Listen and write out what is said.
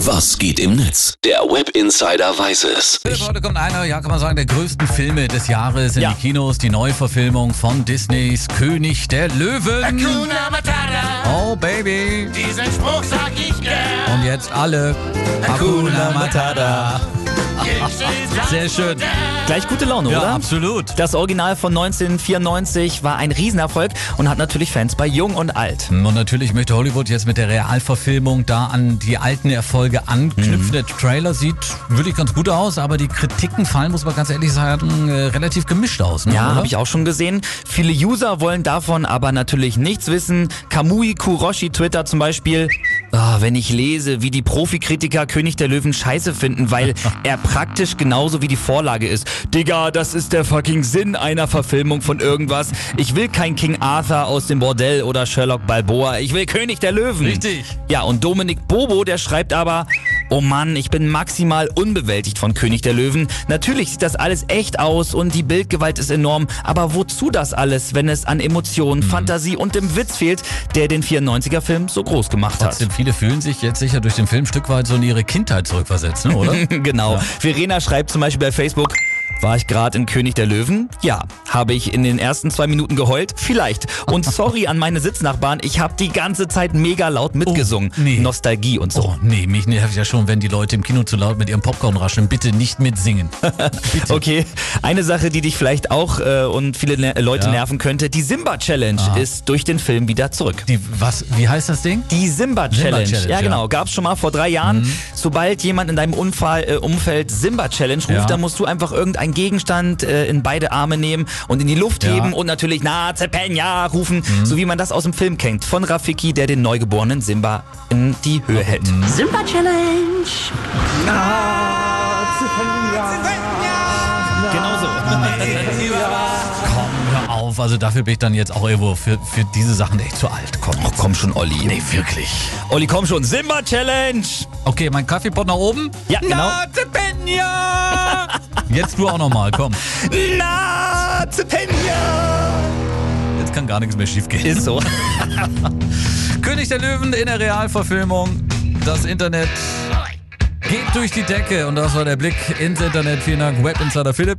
Was geht im Netz? Der Web Insider weiß es. Heute kommt einer, ja kann man sagen, der größten Filme des Jahres in Ja. die Kinos. Die Neuverfilmung von Disneys König der Löwen. Hakuna Matata, Oh Baby. diesen Spruch sag ich gern. Und jetzt alle. Hakuna Matata. Sehr schön. Gleich gute Laune, Ja, oder? absolut. Das Original von 1994 war ein Riesenerfolg und hat natürlich Fans bei Jung und Alt. Und natürlich möchte Hollywood jetzt mit der Realverfilmung da an die alten Erfolge anknüpfen. Der Trailer sieht wirklich ganz gut aus, aber die Kritiken fallen, muss man ganz ehrlich sagen, äh, relativ gemischt aus. Ne, Ja, habe ich auch schon gesehen. Viele User wollen davon aber natürlich nichts wissen. Kamui Kuroshi Twitter zum Beispiel. Ah, wenn ich lese, wie die Profikritiker König der Löwen scheiße finden, weil er praktisch genauso wie die Vorlage ist. Digga, das ist der fucking Sinn einer Verfilmung von irgendwas. Ich will kein King Arthur aus dem Bordell oder Sherlock Balboa. Ich will König der Löwen. Richtig. Ja, und Dominik Bobo, der schreibt aber, oh Mann, ich bin maximal unbewältigt von König der Löwen. Natürlich sieht das alles echt aus und die Bildgewalt ist enorm, aber wozu das alles, wenn es an Emotionen, Fantasie und dem Witz fehlt, der den 94er Film so groß gemacht hat? Trotzdem, viele fühlen sich jetzt sicher durch den Film ein Stück weit so in ihre Kindheit zurückversetzt, ne, oder? genau. Verena schreibt zum Beispiel bei Facebook, war ich gerade in König der Löwen? Ja. Habe ich in den ersten zwei Minuten geheult? Vielleicht. Und sorry an meine Sitznachbarn, ich habe die ganze Zeit mega laut mitgesungen. Oh, nee. Nostalgie und so. Oh, nee, mich nervt ja schon, wenn die Leute im Kino zu laut mit ihrem Popcorn rascheln. Bitte nicht mitsingen. Bitte. Okay, eine Sache, die dich vielleicht auch äh, und viele ne Leute Ja. nerven könnte, die Simba Challenge ist durch den Film wieder zurück. Die, was, wie heißt das Ding? Die Simba Challenge. Challenge, ja, ja. genau. Gab's schon mal vor drei Jahren. Mhm. Sobald jemand in deinem Unfall, äh, Umfeld Simba Challenge ruft, Ja. dann musst du einfach irgendeinen Gegenstand äh, in beide Arme nehmen und in die Luft Ja. Mhm. heben und natürlich Na Penya rufen, so wie man das aus dem Film kennt. Von Rafiki, der den neugeborenen Simba in die Höhe hält. Simba Challenge. Genau so. Komm, hör auf. Also dafür bin ich dann jetzt auch irgendwo für, für diese Sachen echt zu alt. Komm. Oh, komm schon, Olli. Nee, wirklich. Olli, komm schon. Simba Challenge. Okay, mein Kaffeepot nach oben. Ja, genau. Penya! Jetzt du auch nochmal, komm. Na Penya. Jetzt kann gar nichts mehr schief gehen. Ist so. König der Löwen in der Realverfilmung. Das Internet geht durch die Decke und das war der Blick ins Internet. Vielen Dank, Web Insider Philipp.